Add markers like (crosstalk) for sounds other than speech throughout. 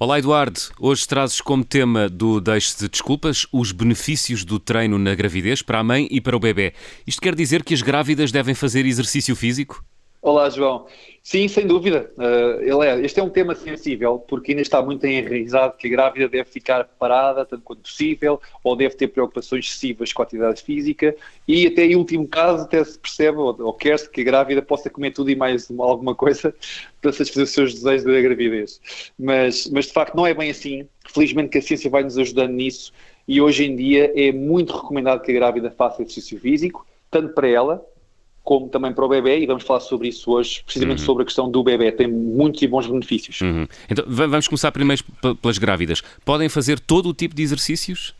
Olá Eduardo, hoje trazes como tema do Deixe de Desculpas os benefícios do treino na gravidez para a mãe e para o bebê. Isto quer dizer que as grávidas devem fazer exercício físico? Olá, João. Sim, sem dúvida. Uh, ele é, este é um tema sensível, porque ainda está muito enraizado que a grávida deve ficar parada tanto quanto possível, ou deve ter preocupações excessivas com a atividade física, e até em último caso até se percebe, ou, ou quer-se, que a grávida possa comer tudo e mais alguma coisa (laughs) para satisfazer os seus desejos da gravidez. Mas, mas de facto não é bem assim. Felizmente que a ciência vai nos ajudando nisso, e hoje em dia é muito recomendado que a grávida faça exercício físico, tanto para ela, como também para o bebê, e vamos falar sobre isso hoje, precisamente uhum. sobre a questão do bebê. Tem muitos e bons benefícios. Uhum. Então, vamos começar primeiro pelas grávidas. Podem fazer todo o tipo de exercícios?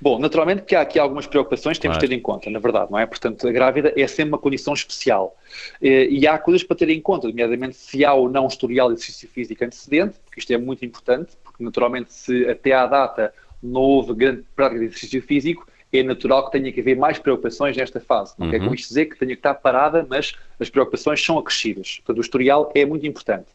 Bom, naturalmente que há aqui algumas preocupações que temos claro. de ter em conta, na verdade, não é? Portanto, a grávida é sempre uma condição especial. E há coisas para ter em conta, nomeadamente se há ou não historial de exercício físico antecedente, porque isto é muito importante, porque naturalmente se até à data não houve grande prática de exercício físico, é natural que tenha que haver mais preocupações nesta fase. Não uhum. quer com isto dizer que tenha que estar parada, mas as preocupações são acrescidas. Portanto, o historial é muito importante.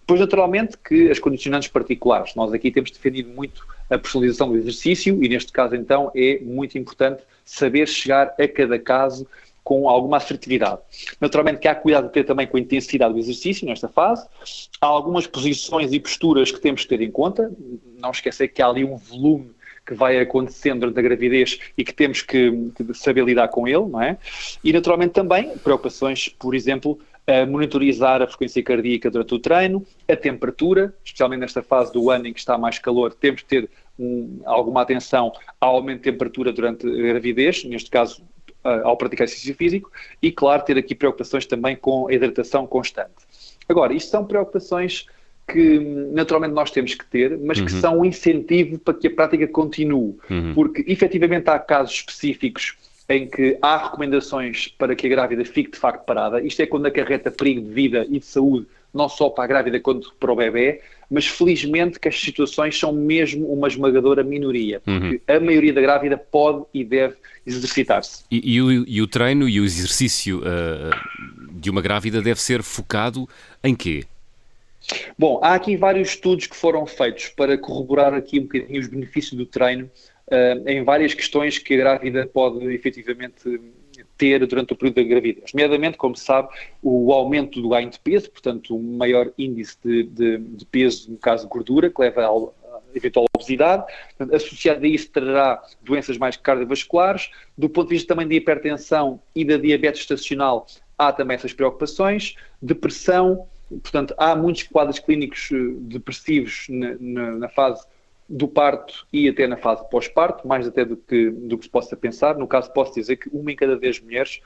Depois, naturalmente, que as condicionantes particulares. Nós aqui temos defendido muito a personalização do exercício e, neste caso, então, é muito importante saber chegar a cada caso com alguma assertividade. Naturalmente que há cuidado de ter também com a intensidade do exercício nesta fase. Há algumas posições e posturas que temos que ter em conta. Não esquecer que há ali um volume que vai acontecendo durante a gravidez e que temos que, que saber lidar com ele, não é? E naturalmente também preocupações, por exemplo, a monitorizar a frequência cardíaca durante o treino, a temperatura, especialmente nesta fase do ano em que está mais calor, temos de ter um, alguma atenção ao aumento de temperatura durante a gravidez, neste caso ao praticar exercício físico, e claro, ter aqui preocupações também com a hidratação constante. Agora, isto são preocupações que naturalmente nós temos que ter, mas que uhum. são um incentivo para que a prática continue. Uhum. Porque efetivamente há casos específicos em que há recomendações para que a grávida fique de facto parada. Isto é quando acarreta perigo de vida e de saúde, não só para a grávida quanto para o bebê, mas felizmente que as situações são mesmo uma esmagadora minoria, porque uhum. a maioria da grávida pode e deve exercitar-se. E, e, o, e, o, treino e o exercício uh, de uma grávida deve ser focado em quê? Bom, há aqui vários estudos que foram feitos para corroborar aqui um bocadinho os benefícios do treino uh, em várias questões que a grávida pode efetivamente ter durante o período da gravidez. Nomeadamente, como se sabe, o aumento do ganho de peso, portanto, um maior índice de, de, de peso, no caso de gordura, que leva a eventual obesidade, associado a isso trará doenças mais cardiovasculares, do ponto de vista também da hipertensão e da diabetes estacional, há também essas preocupações, depressão, Portanto, há muitos quadros clínicos eh, depressivos na, na, na fase do parto e até na fase pós-parto, mais até do que, do que se possa pensar. No caso, posso dizer que uma em cada dez mulheres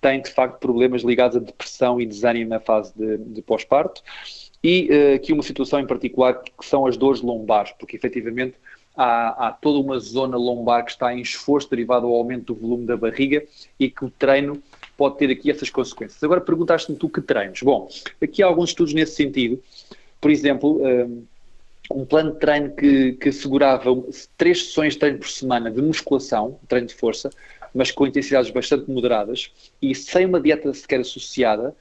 tem, de facto, problemas ligados a depressão e desânimo na fase de, de pós-parto. E uh, aqui uma situação em particular que são as dores lombares, porque efetivamente há, há, toda uma zona lombar que está em esforço derivado ao aumento do volume da barriga e que o treino pode ter aqui essas consequências. Agora perguntaste-me tu que treinos. Bom, aqui há alguns estudos nesse sentido. Por exemplo, hum, um plano de treino que, que assegurava três sessões de treino por semana de musculação, treino de força, mas com intensidades bastante moderadas e sem uma dieta sequer associada,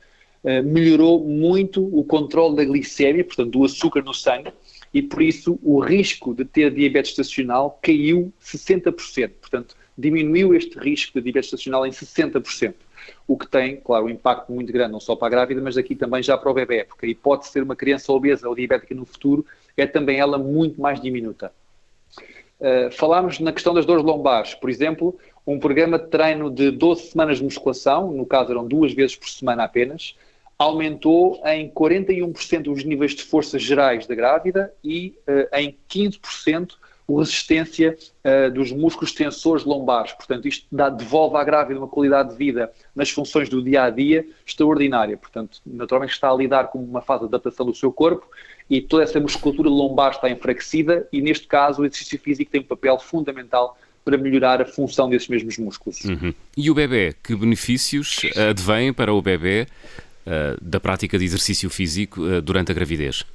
hum, melhorou muito o controle da glicemia, portanto, do açúcar no sangue, e por isso o risco de ter diabetes estacional caiu 60%. Portanto, diminuiu este risco de diabetes estacional em 60% o que tem, claro, um impacto muito grande, não só para a grávida, mas aqui também já para o bebê, porque a hipótese de ser uma criança obesa ou diabética no futuro é também ela muito mais diminuta. Uh, falámos na questão das dores lombares, por exemplo, um programa de treino de 12 semanas de musculação, no caso eram duas vezes por semana apenas, aumentou em 41% os níveis de forças gerais da grávida e uh, em 15% a resistência uh, dos músculos tensores lombares. Portanto, isto dá, devolve à grávida uma qualidade de vida nas funções do dia a dia extraordinária. Portanto, naturalmente está a lidar com uma fase de adaptação do seu corpo e toda essa musculatura lombar está enfraquecida e, neste caso, o exercício físico tem um papel fundamental para melhorar a função desses mesmos músculos. Uhum. E o bebê, que benefícios advêm para o bebê uh, da prática de exercício físico uh, durante a gravidez?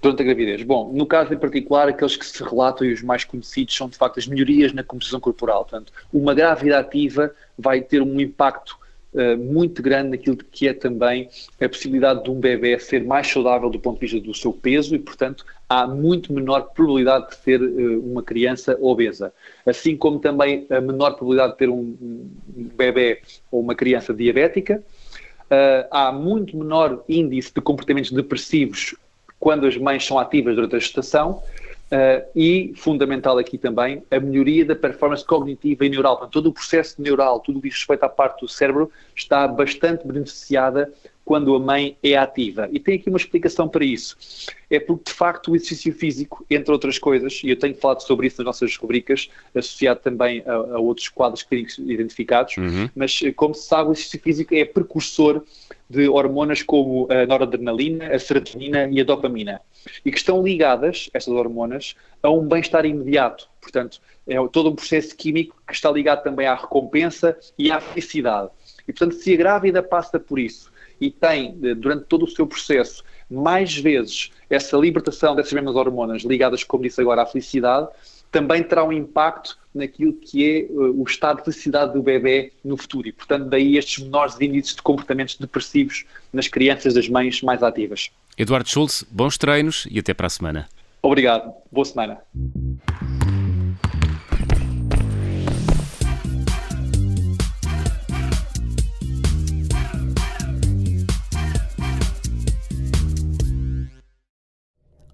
Durante a gravidez? Bom, no caso em particular, aqueles que se relatam e os mais conhecidos são de facto as melhorias na composição corporal. Portanto, uma grávida ativa vai ter um impacto uh, muito grande naquilo que é também a possibilidade de um bebê ser mais saudável do ponto de vista do seu peso e, portanto, há muito menor probabilidade de ter uh, uma criança obesa. Assim como também a menor probabilidade de ter um, um bebê ou uma criança diabética. Uh, há muito menor índice de comportamentos depressivos quando as mães são ativas durante a gestação Uh, e, fundamental aqui também, a melhoria da performance cognitiva e neural. Portanto, todo o processo neural, tudo o que diz respeito à parte do cérebro, está bastante beneficiada quando a mãe é ativa. E tem aqui uma explicação para isso. É porque, de facto, o exercício físico, entre outras coisas, e eu tenho falado sobre isso nas nossas rubricas, associado também a, a outros quadros clínicos identificados, uhum. mas, como se sabe, o exercício físico é precursor de hormonas como a noradrenalina, a serotonina e a dopamina e que estão ligadas, estas hormonas, a um bem-estar imediato. Portanto, é todo um processo químico que está ligado também à recompensa e à felicidade. E, portanto, se a grávida passa por isso e tem, eh, durante todo o seu processo, mais vezes essa libertação dessas mesmas hormonas ligadas, como disse agora, à felicidade, também terá um impacto naquilo que é uh, o estado de felicidade do bebê no futuro. E, portanto, daí estes menores índices de comportamentos depressivos nas crianças das mães mais ativas. Eduardo Schultz, bons treinos e até para a semana. Obrigado. Boa semana.